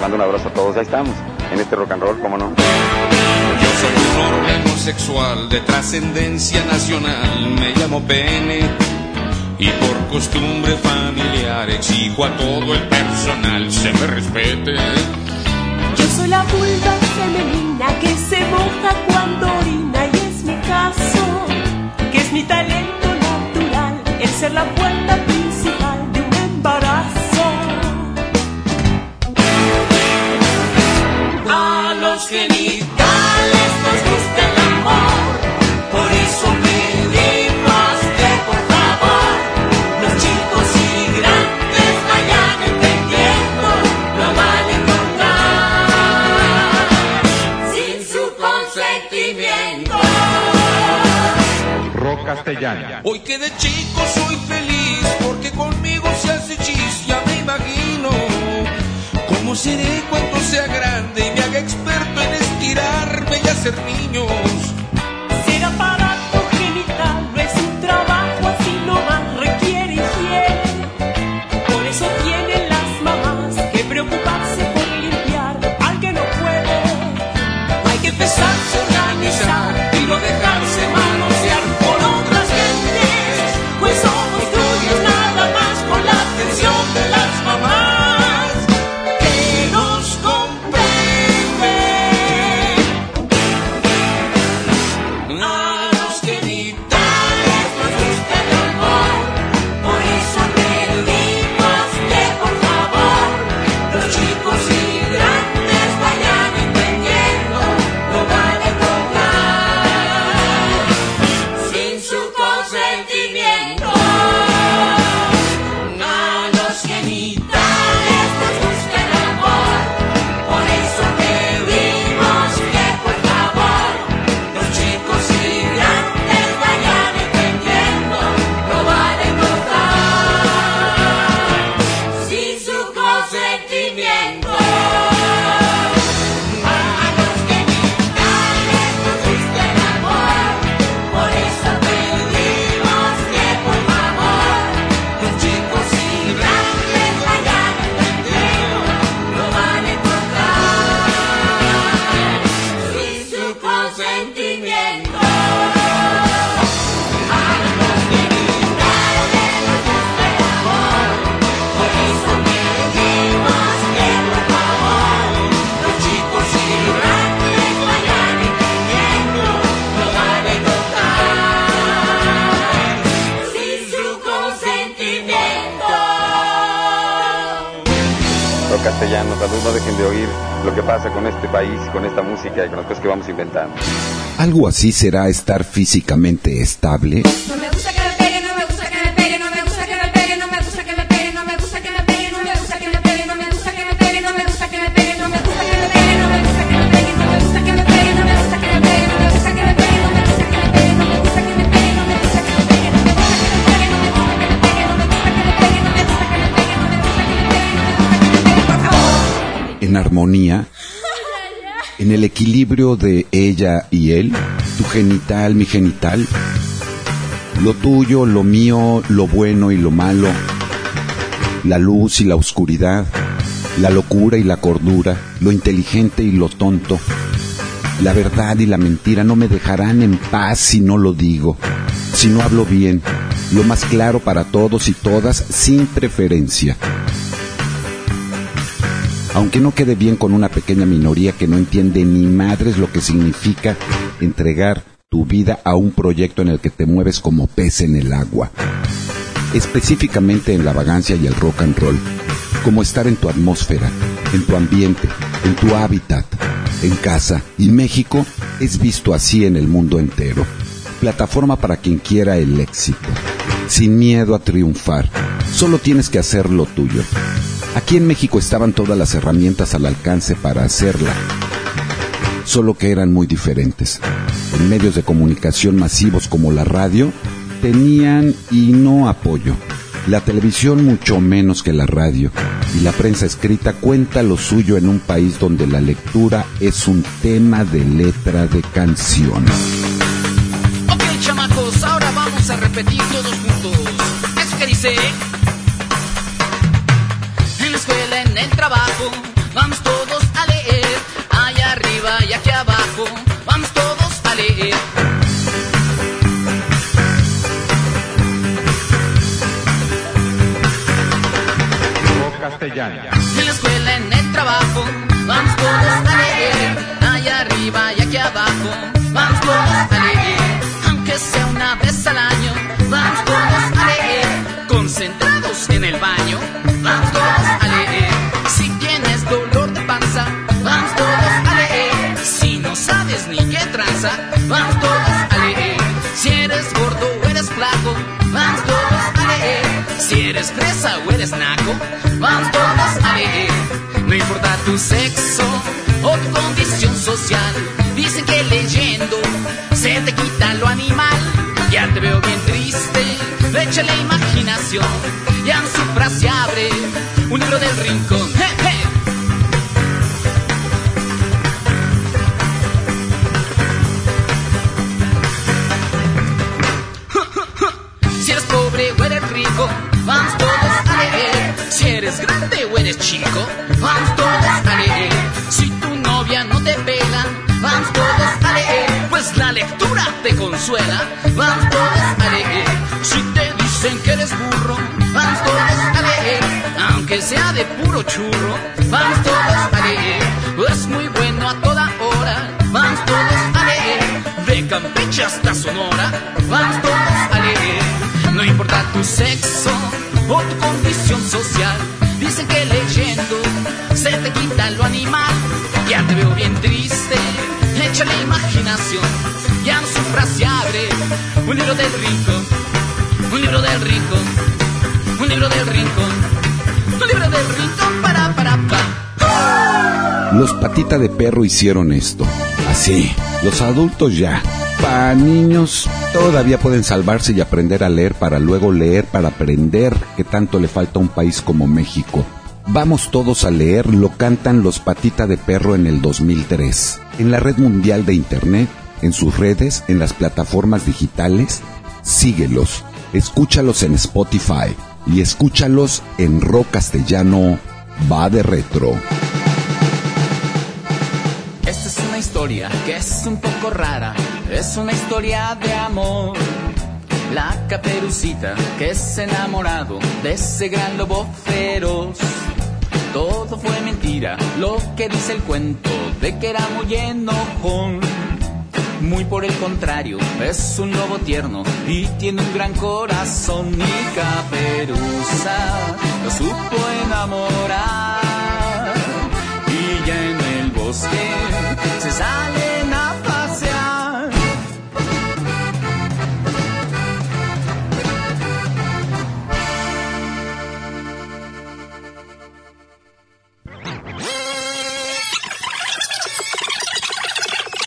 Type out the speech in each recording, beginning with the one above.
Mando un abrazo a todos, ahí estamos, en este rock and roll, ¿cómo no? Yo soy un hombre homosexual de trascendencia nacional, me llamo Pene y por costumbre familiar exijo a todo el personal se me respete. Yo soy la vulva femenina que se moja cuando orina y es mi caso, que es mi talento natural el ser la puerta genitales pues, nos gusta el amor, por eso pedimos que por favor los chicos y grandes vayan entendiendo lo mal encontrar sin su consentimiento. Rock castellana. Hoy que de chico soy feliz porque conmigo se hace chis, ya me imagino cómo seré. caminho algo así será estar físicamente estable. en armonía en el equilibrio de ella y él, tu genital, mi genital, lo tuyo, lo mío, lo bueno y lo malo, la luz y la oscuridad, la locura y la cordura, lo inteligente y lo tonto, la verdad y la mentira no me dejarán en paz si no lo digo, si no hablo bien, lo más claro para todos y todas sin preferencia aunque no quede bien con una pequeña minoría que no entiende ni madres lo que significa entregar tu vida a un proyecto en el que te mueves como pez en el agua. Específicamente en la vagancia y el rock and roll, como estar en tu atmósfera, en tu ambiente, en tu hábitat, en casa. Y México es visto así en el mundo entero. Plataforma para quien quiera el éxito. Sin miedo a triunfar. Solo tienes que hacer lo tuyo. Aquí en México estaban todas las herramientas al alcance para hacerla, solo que eran muy diferentes. En medios de comunicación masivos como la radio, tenían y no apoyo. La televisión mucho menos que la radio. Y la prensa escrita cuenta lo suyo en un país donde la lectura es un tema de letra de canción. Ok, chamacos, ahora vamos a repetir todos juntos. Eso que dice. En el trabajo, vamos todos a leer. Allá arriba y aquí abajo, vamos todos a leer. Castellano. En la escuela, en el trabajo, vamos todos a leer. Allá arriba y aquí abajo, vamos todos a leer. Aunque sea una vez al año, vamos todos a leer. Concentrados en el baño, tranza, vamos todos a leer. Si eres gordo o eres flaco, vamos todos a leer. Si eres fresa o eres naco, vamos todos a leer. No importa tu sexo o tu condición social, dicen que leyendo se te quita lo animal. Ya te veo bien triste, échale imaginación. Ya en su frase abre un libro del rincón. Consuela, vamos todos a leer. Si te dicen que eres burro, vamos todos a leer. Aunque sea de puro churro, vamos todos a leer. Es muy bueno a toda hora, vamos todos a leer. De Campeche hasta Sonora, vamos todos a leer. No importa tu sexo o tu condición social, dicen que leyendo se te quita lo animal. Ya te veo bien triste, échale imaginación. Un libro del rincón, un libro del rincón, un libro del rincón, un libro del rincón para para pa. Los patita de perro hicieron esto. Así. Los adultos ya. Para niños todavía pueden salvarse y aprender a leer para luego leer para aprender que tanto le falta a un país como México. Vamos todos a leer lo cantan los patita de perro en el 2003. En la red mundial de internet, en sus redes, en las plataformas digitales, síguelos, escúchalos en Spotify y escúchalos en rock castellano va de retro. Esta es una historia que es un poco rara, es una historia de amor. La caperucita que es enamorado de ese gran lobo feroz. Todo fue mentira, lo que dice el cuento de que era muy enojón. Muy por el contrario, es un lobo tierno y tiene un gran corazón. Y caperuza lo supo enamorar. Y ya en el bosque se salen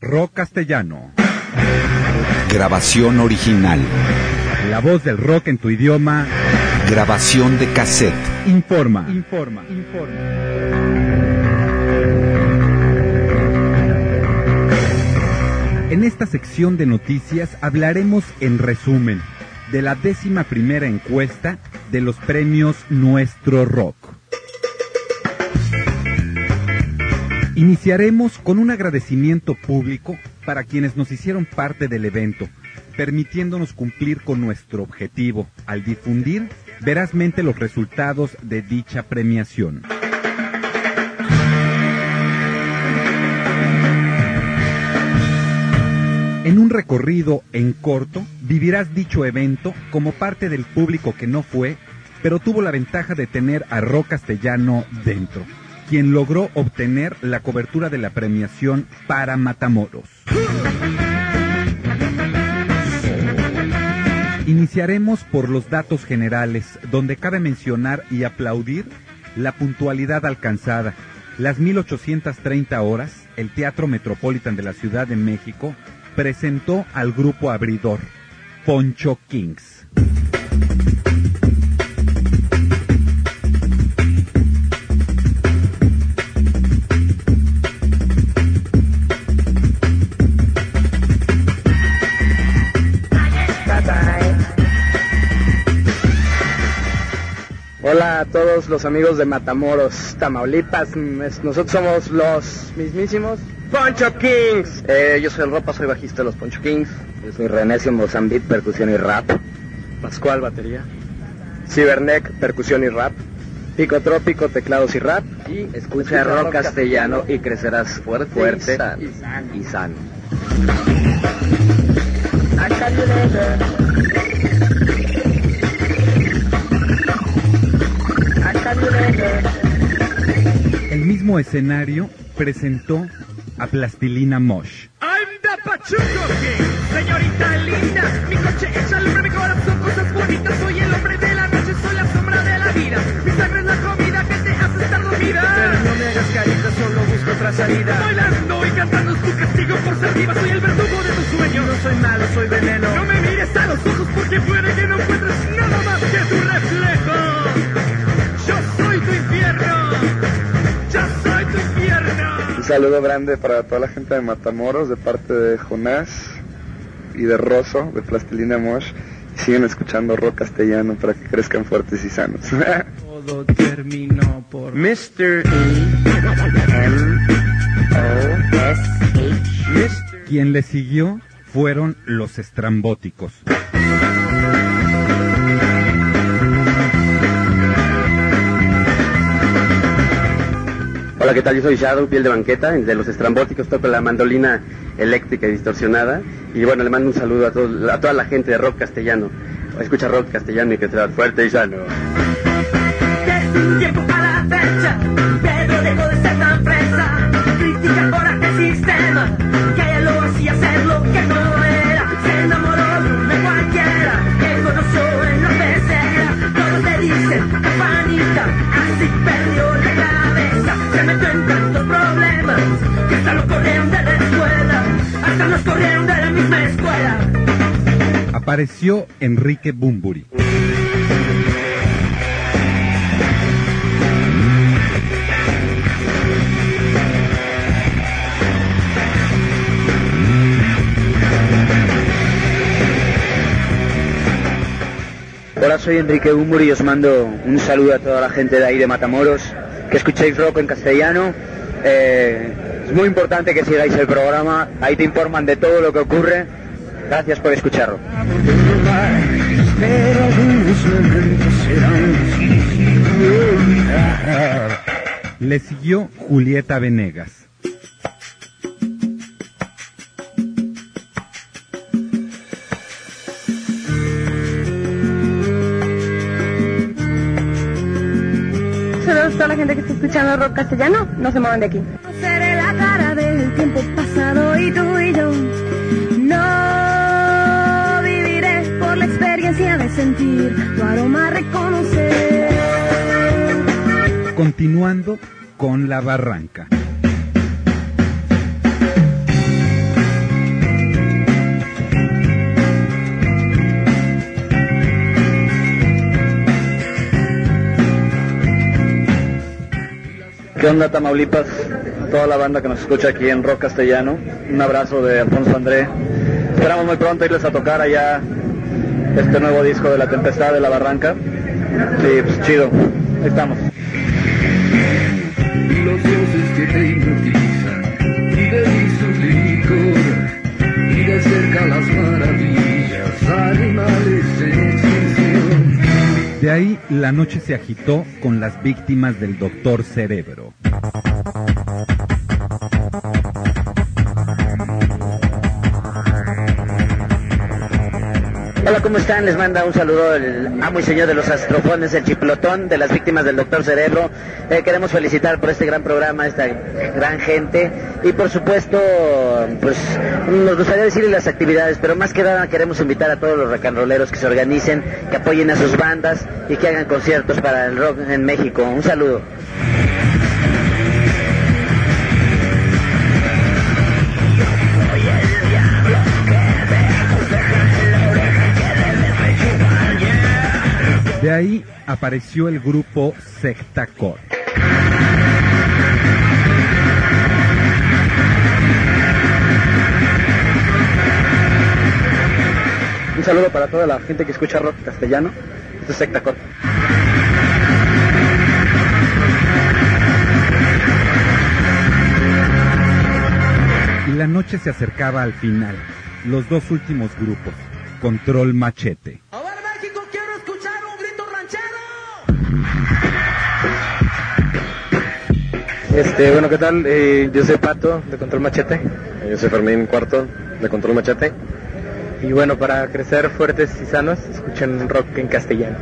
Rock castellano. Grabación original. La voz del rock en tu idioma. Grabación de cassette. Informa. Informa. Informa. En esta sección de noticias hablaremos en resumen de la décima primera encuesta de los premios Nuestro Rock. Iniciaremos con un agradecimiento público para quienes nos hicieron parte del evento, permitiéndonos cumplir con nuestro objetivo al difundir verazmente los resultados de dicha premiación. En un recorrido en corto, vivirás dicho evento como parte del público que no fue, pero tuvo la ventaja de tener a Rock Castellano dentro, quien logró obtener la cobertura de la premiación para Matamoros. Iniciaremos por los datos generales, donde cabe mencionar y aplaudir la puntualidad alcanzada. Las 1830 horas, el Teatro Metropolitan de la Ciudad de México presentó al grupo abridor, Poncho Kings. Todos los amigos de Matamoros, Tamaulipas. Nosotros somos los mismísimos Poncho Kings. Eh, yo soy el Ropa, soy bajista de los Poncho Kings. Yo soy Renesio Mozambique, percusión y rap. Pascual, batería. Ciberneck, percusión y rap. Picotrópico, teclados y rap. Y Escucha rock castellano y crecerás fuerte, Fuerte y sano. y sano. Y sano. El mismo escenario presentó a Plastilina Mosh. I'm the Pachuco King, señorita linda. Mi coche es alumbra mi corazón, cosas bonitas. Soy el hombre de la noche, soy la sombra de la vida. Mi sangre es la comida que te hace estar dormida. Pero no me hagas carita, solo busco otra salida. Bailando y cantando es tu castigo por ser viva. Soy el verdugo de tus sueños. No soy malo, soy veneno. Saludo grande para toda la gente de Matamoros de parte de Jonás y de Rosso de Plastilina Mosh. Siguen escuchando rock castellano para que crezcan fuertes y sanos. Todo terminó por Mr. Quien le siguió fueron los estrambóticos. Hola, ¿qué tal? Yo soy Shadow, piel de banqueta, de los estrambóticos, toco la mandolina eléctrica y distorsionada. Y bueno, le mando un saludo a, a toda la gente de rock castellano. Escucha rock castellano y que sea fuerte y sano. Apareció Enrique Bumburi. Hola, soy Enrique Bumburi y os mando un saludo a toda la gente de ahí de Matamoros, que escuchéis rock en castellano. Eh, es muy importante que sigáis el programa, ahí te informan de todo lo que ocurre. Gracias por escucharlo. Le siguió Julieta Venegas. Saludos a toda la gente que está escuchando rock castellano. No se muevan de aquí. Seré la cara del tiempo pasado y tú sentir tu aroma reconocer. Continuando con la barranca. ¿Qué onda Tamaulipas? Toda la banda que nos escucha aquí en Rock Castellano. Un abrazo de Alfonso André. Esperamos muy pronto irles a tocar allá este nuevo disco de La Tempestad de la Barranca. Sí, pues chido. Ahí estamos. Y los dioses que te hipnotizan, y delicios licor, y de cerca las maravillas, animales en extinción. De ahí la noche se agitó con las víctimas del doctor Cerebro. Hola, ¿cómo están? Les manda un saludo el amo y señor de los astrofones, el chiplotón de las víctimas del doctor Cerebro. Eh, queremos felicitar por este gran programa, esta gran gente. Y por supuesto, pues nos gustaría decirles las actividades, pero más que nada queremos invitar a todos los rocanroleros que se organicen, que apoyen a sus bandas y que hagan conciertos para el rock en México. Un saludo. De ahí apareció el grupo Sectacor. Un saludo para toda la gente que escucha rock castellano. Esto es Sectacor. Y la noche se acercaba al final. Los dos últimos grupos. Control Machete. Este, bueno, ¿qué tal? Eh, yo soy Pato, de Control Machete. Yo soy Fermín Cuarto, de Control Machete. Y bueno, para crecer fuertes y sanos, escuchen rock en castellano.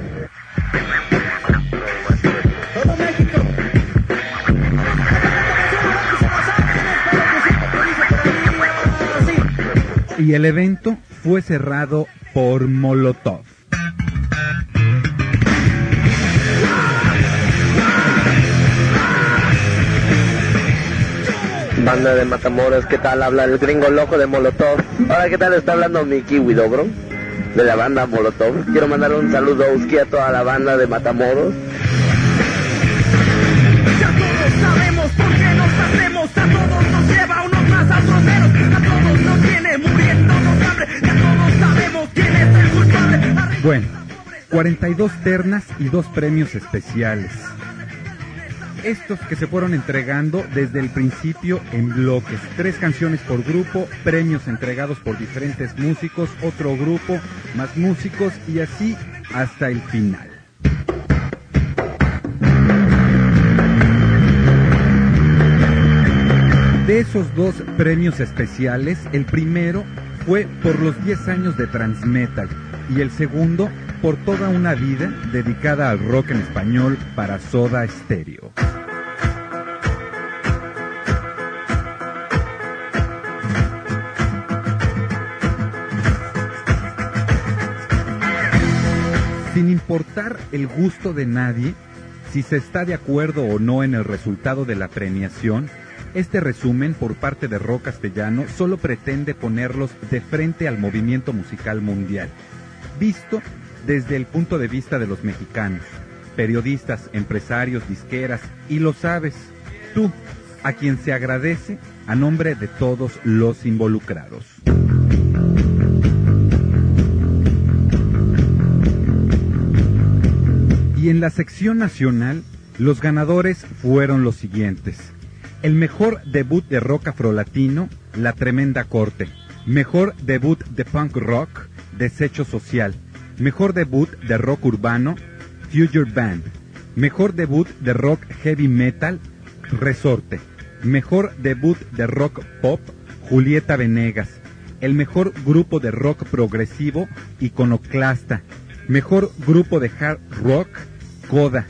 Y el evento fue cerrado por Molotov. Banda de Matamoros, ¿qué tal? Habla el gringo loco de Molotov. Hola, ¿qué tal? Está hablando mi kiwi dobro de la banda Molotov. Quiero mandar un saludo a toda la banda de Matamoros. Ya todos sabemos por qué nos hacemos. A todos nos lleva unos más a otros menos. A todos nos tiene muriéndonos hambre. Ya todos sabemos quién es el culpable. Arriba Bueno, 42 ternas y dos premios especiales. Estos que se fueron entregando desde el principio en bloques. Tres canciones por grupo, premios entregados por diferentes músicos, otro grupo, más músicos y así hasta el final. De esos dos premios especiales, el primero fue por los 10 años de Transmetal y el segundo por toda una vida dedicada al rock en español para Soda Stereo. Sin importar el gusto de nadie, si se está de acuerdo o no en el resultado de la premiación, este resumen por parte de Rock Castellano solo pretende ponerlos de frente al movimiento musical mundial, visto desde el punto de vista de los mexicanos, periodistas, empresarios, disqueras, y lo sabes, tú, a quien se agradece a nombre de todos los involucrados. Y en la sección nacional, los ganadores fueron los siguientes. El mejor debut de rock afrolatino, La Tremenda Corte. Mejor debut de punk rock, Desecho Social. Mejor debut de rock urbano, Future Band. Mejor debut de rock heavy metal, Resorte. Mejor debut de rock pop, Julieta Venegas. El mejor grupo de rock progresivo, Iconoclasta. Mejor grupo de hard rock, Coda.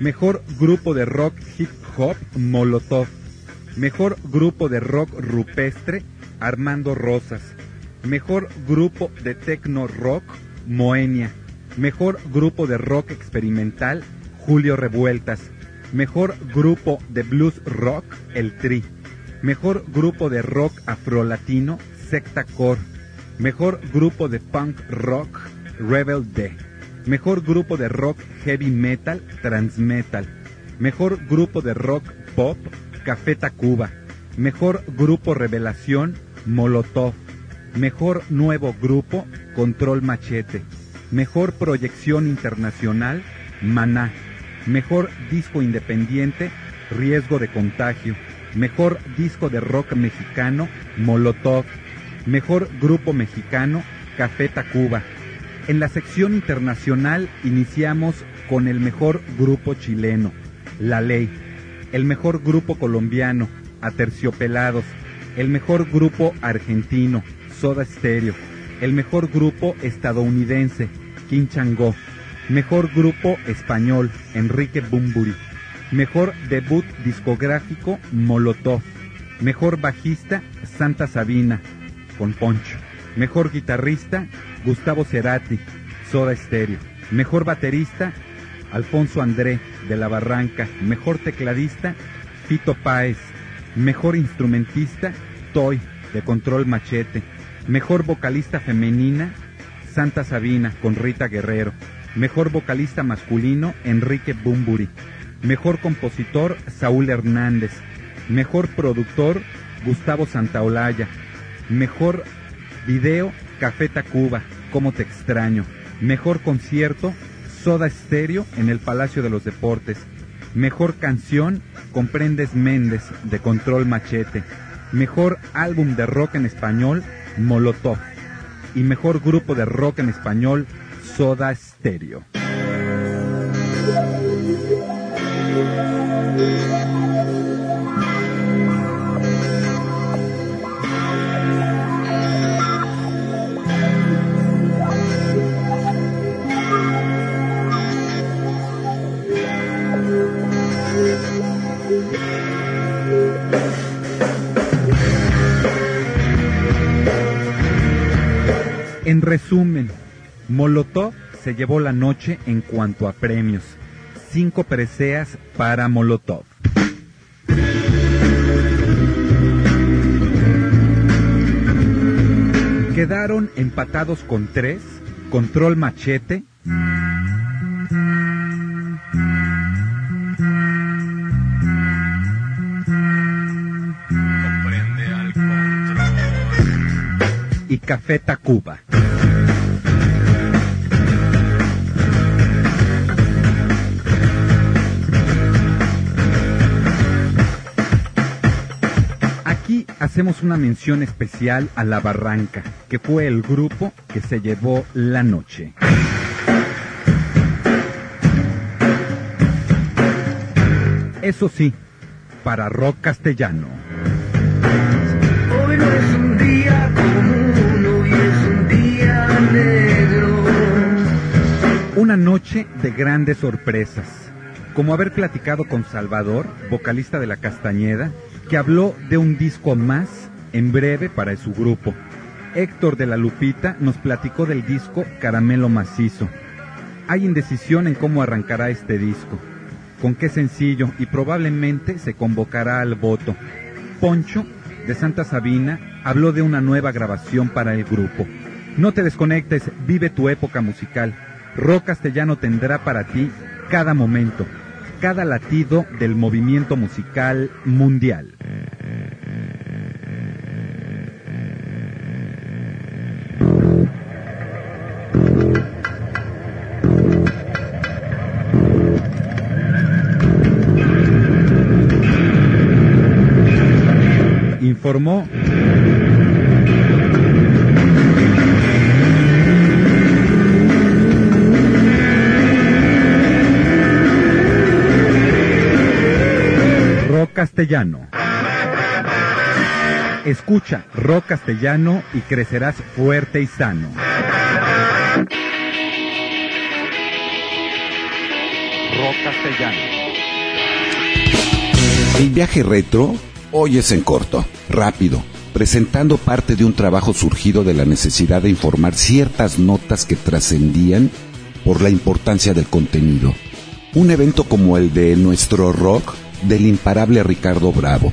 Mejor grupo de rock hip hop, Molotov. Mejor grupo de rock rupestre, Armando Rosas. Mejor grupo de techno rock, Moenia. Mejor grupo de rock experimental, Julio Revueltas. Mejor grupo de blues rock, El Tri. Mejor grupo de rock afrolatino, Secta Core. Mejor grupo de punk rock, Rebel D. Mejor grupo de rock heavy metal, Transmetal. Mejor grupo de rock pop, Café Tacuba. Mejor grupo revelación, Molotov. Mejor nuevo grupo, Control Machete. Mejor proyección internacional, Maná. Mejor disco independiente, Riesgo de contagio. Mejor disco de rock mexicano, Molotov. Mejor grupo mexicano, Café Tacuba. En la sección internacional iniciamos con el mejor grupo chileno, La Ley. El mejor grupo colombiano, Aterciopelados. El mejor grupo argentino, Soda Stereo. El mejor grupo estadounidense, Quinchango. Mejor grupo español, Enrique Bumburi. Mejor debut discográfico, Molotov. Mejor bajista, Santa Sabina, con Poncho. Mejor guitarrista, Gustavo Cerati, Soda Stereo. Mejor baterista, Alfonso André, de La Barranca. Mejor tecladista, Fito Páez. Mejor instrumentista, Toy, de Control Machete. Mejor vocalista femenina, Santa Sabina, con Rita Guerrero. Mejor vocalista masculino, Enrique Bumburi. Mejor compositor, Saúl Hernández. Mejor productor, Gustavo Santaolalla. Mejor video, Café Tacuba, Cómo te extraño. Mejor concierto, Soda Stereo en el Palacio de los Deportes. Mejor canción, Comprendes Méndez, de Control Machete. Mejor álbum de rock en español, Molotov. Y mejor grupo de rock en español, Soda Stereo. En resumen, Molotov se llevó la noche en cuanto a premios. Cinco preseas para Molotov. Quedaron empatados con tres, Control Machete, y Café Tacuba. Aquí hacemos una mención especial a La Barranca, que fue el grupo que se llevó la noche. Eso sí, para rock castellano. Hoy no es un día común, Una noche de grandes sorpresas, como haber platicado con Salvador, vocalista de La Castañeda, que habló de un disco más en breve para su grupo. Héctor de la Lupita nos platicó del disco Caramelo Macizo. Hay indecisión en cómo arrancará este disco, con qué sencillo y probablemente se convocará al voto. Poncho, de Santa Sabina, habló de una nueva grabación para el grupo. No te desconectes, vive tu época musical. Rock Castellano tendrá para ti cada momento, cada latido del movimiento musical mundial. Castellano. Escucha rock castellano y crecerás fuerte y sano. Rock castellano. El viaje retro hoy es en corto, rápido, presentando parte de un trabajo surgido de la necesidad de informar ciertas notas que trascendían por la importancia del contenido. Un evento como el de Nuestro Rock del imparable Ricardo Bravo.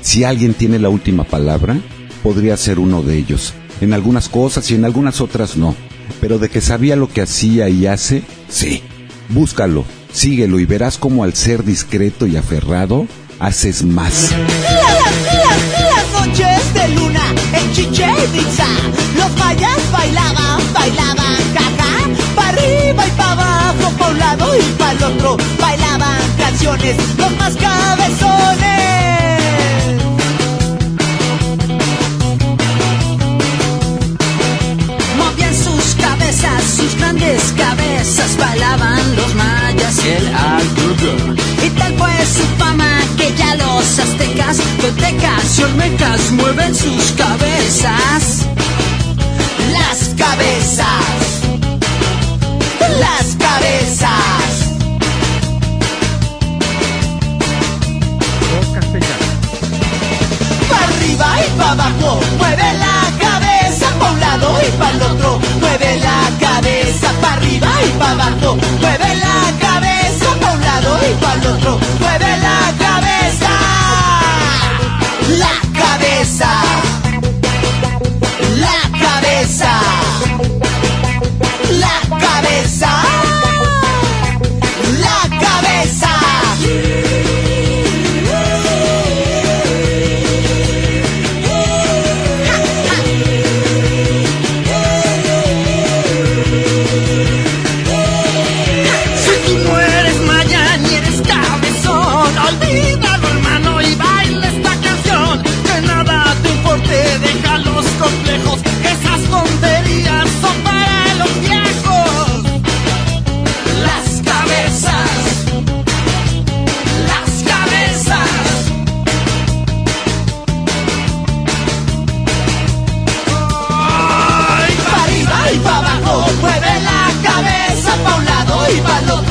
Si alguien tiene la última palabra, podría ser uno de ellos. En algunas cosas y en algunas otras no. Pero de que sabía lo que hacía y hace, sí. Búscalo, síguelo y verás cómo al ser discreto y aferrado, haces más. Noches de luna en los mayas bailaban, bailaban arriba y abajo, un lado y el otro, bailaban los más cabezones. Movían sus cabezas, sus grandes cabezas, bailaban los mayas y el algodón. Y tal fue su fama que ya los aztecas, toltecas y olmecas mueven sus cabezas. Las cabezas.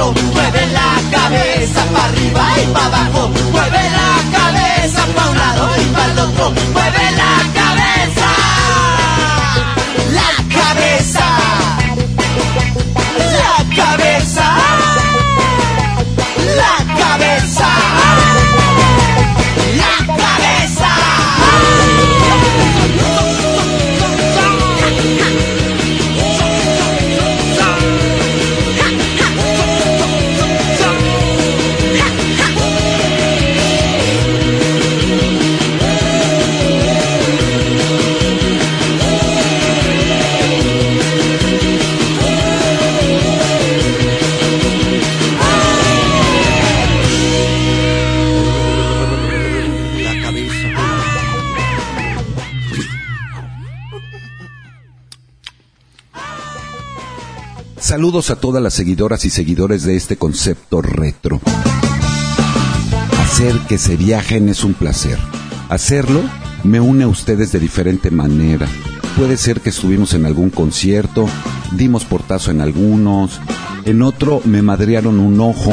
mueve la cabeza para arriba y para abajo, mueve la cabeza para un lado y para el otro, mueve la cabeza. Saludos a todas las seguidoras y seguidores de este concepto retro. Hacer que se viajen es un placer. Hacerlo me une a ustedes de diferente manera. Puede ser que estuvimos en algún concierto, dimos portazo en algunos, en otro me madrearon un ojo,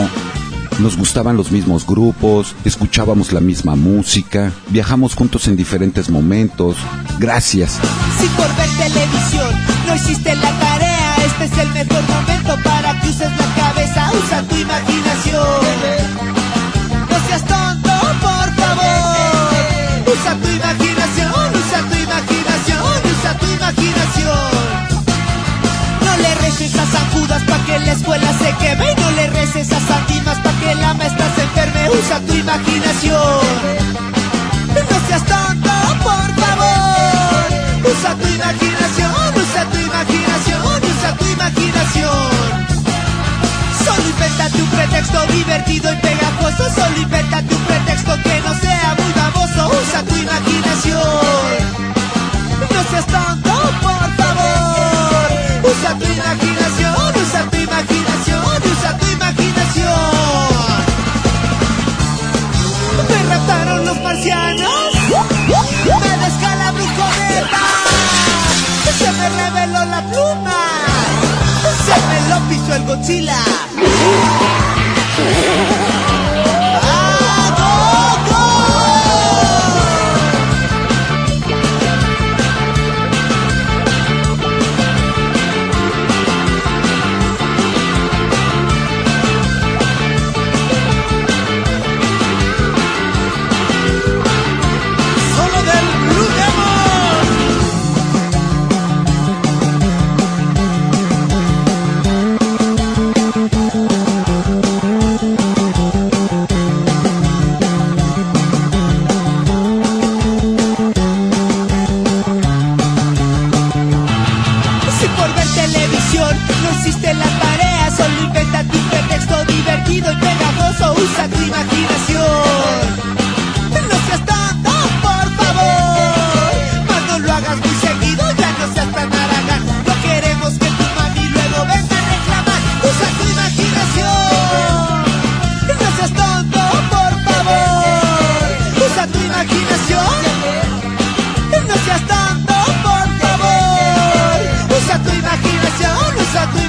nos gustaban los mismos grupos, escuchábamos la misma música, viajamos juntos en diferentes momentos. Gracias. Si por ver televisión no hiciste la tarea, este es el mejor momento para que uses la cabeza, usa tu imaginación. No seas tonto, por favor. Usa tu imaginación, usa tu imaginación, usa tu imaginación. No le reces a San Judas pa' que la escuela se queme y no le reces a San Dimas pa' que la maestra se enferme, usa tu imaginación. No seas tonto, por favor. Usa tu imaginación, usa tu imaginación, imaginación. Solo invéntate un pretexto divertido y pegajoso. Solo invéntate un pretexto que no sea muy baboso. Usa tu imaginación. No seas tonto, por favor. Usa tu imaginación,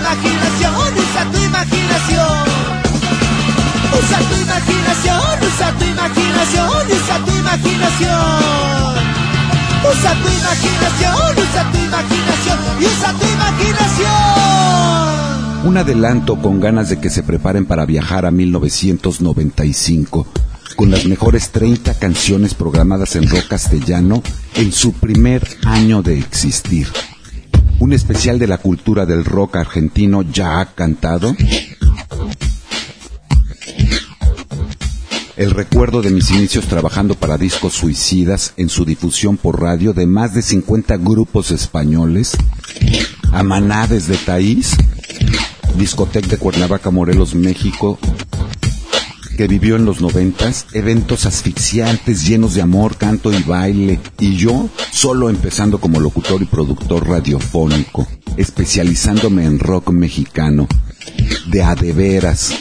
imaginación, usa tu imaginación. Usa tu imaginación, usa tu imaginación, usa tu imaginación. Usa tu imaginación, usa tu imaginación y usa tu imaginación. Un adelanto con ganas de que se preparen para viajar a 1995, con las mejores 30 canciones programadas en rock castellano en su primer año de existir. Un especial de la cultura del rock argentino ya ha cantado. El recuerdo de mis inicios trabajando para discos suicidas en su difusión por radio de más de 50 grupos españoles. Amaná desde Taís, Discotec de Cuernavaca, Morelos, México, que vivió en los noventas, eventos asfixiantes llenos de amor, canto y baile, y yo solo empezando como locutor y productor radiofónico, especializándome en rock mexicano, de a de veras,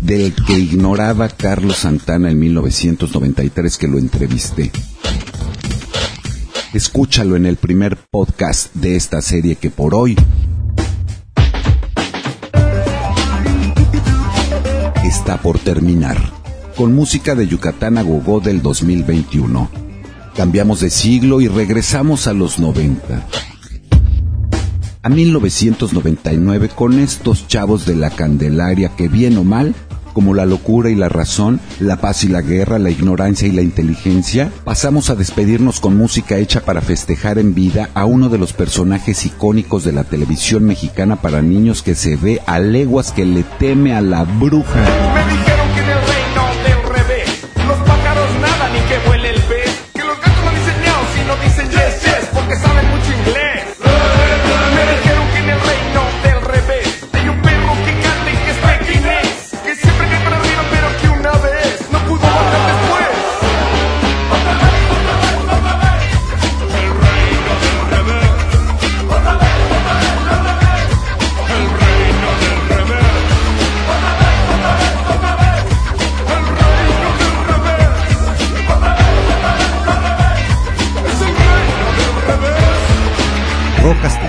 del que ignoraba Carlos Santana en 1993 que lo entrevisté. Escúchalo en el primer podcast de esta serie que por hoy está por terminar. con música de Yucatán a Gogó del 2021. Cambiamos de siglo y regresamos a los 90. A 1999 con estos chavos de la Candelaria que bien o mal como la locura y la razón, la paz y la guerra, la ignorancia y la inteligencia, pasamos a despedirnos con música hecha para festejar en vida a uno de los personajes icónicos de la televisión mexicana para niños que se ve a leguas que le teme a la bruja.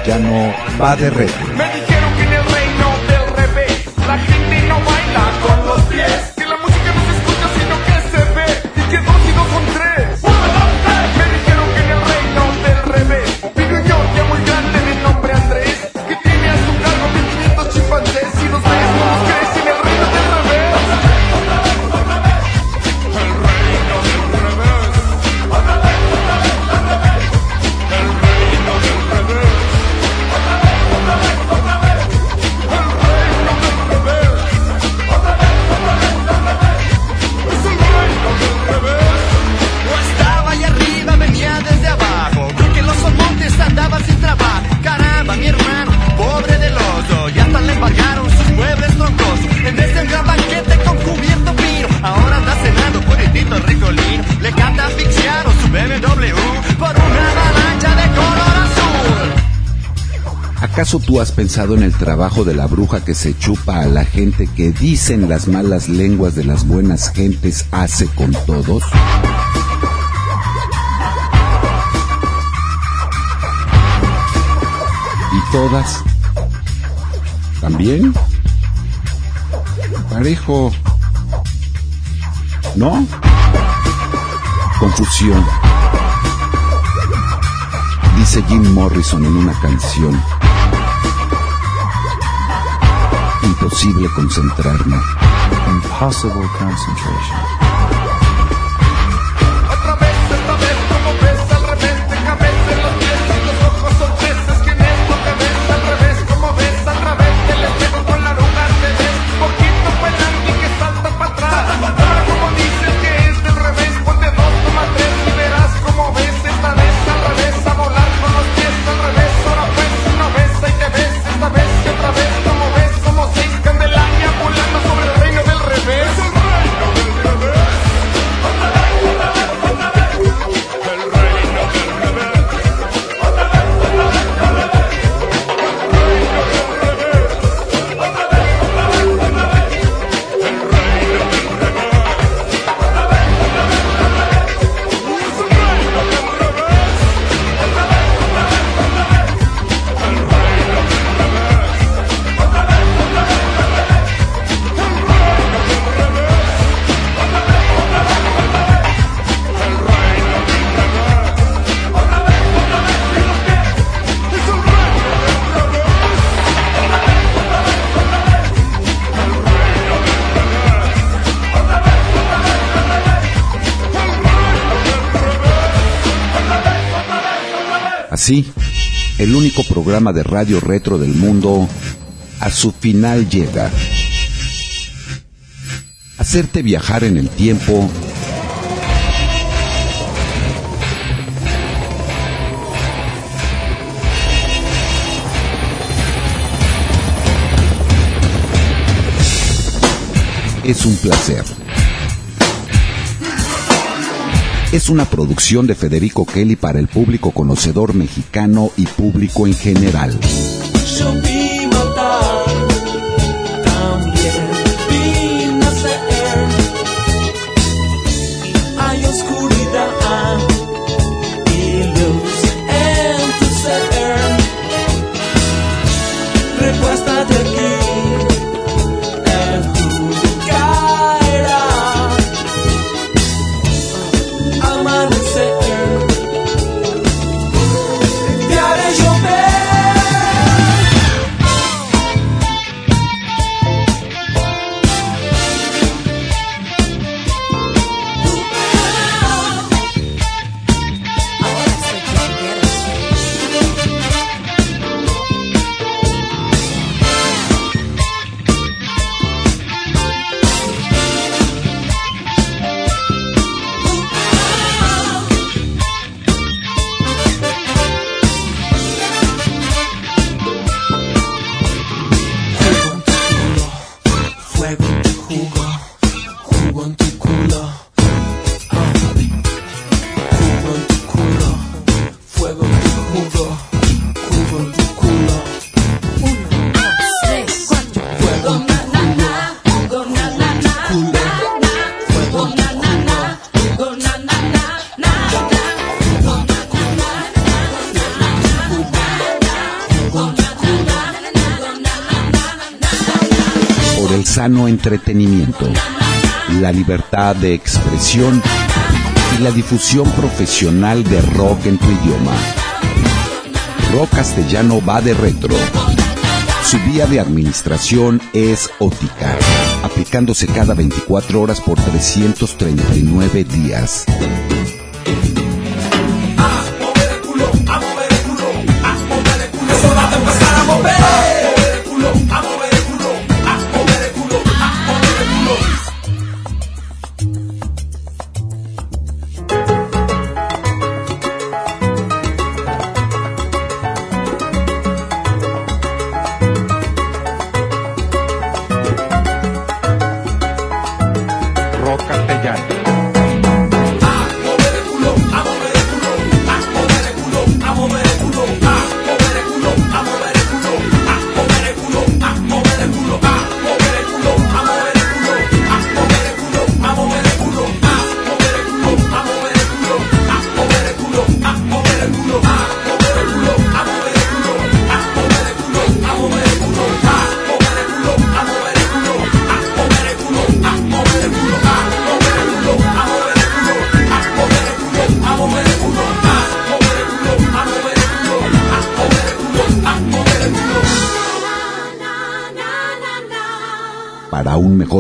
Rock castellano va de retro. ¿Acaso tú has pensado en el trabajo de la bruja que se chupa a la gente que dicen las malas lenguas de las buenas gentes hace con todos? ¿Y todas? ¿También? Parejo. ¿No? Confusión. Dice Jim Morrison en una canción. Imposible concentrarme. Impossible concentration. El único programa de radio retro del mundo a su final llega. Hacerte viajar en el tiempo es un placer. Es una producción de Federico Kelly para el público conocedor mexicano y público en general. Entretenimiento, la libertad de expresión y la difusión profesional de rock en tu idioma. Rock castellano va de retro. Su vía de administración es ótica, aplicándose cada 24 horas por 339 días.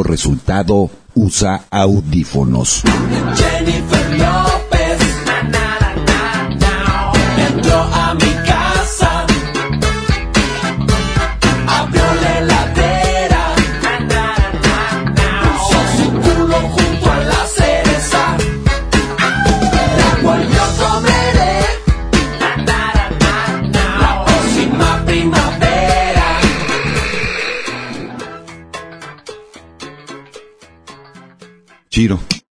Resultado, usa audífonos.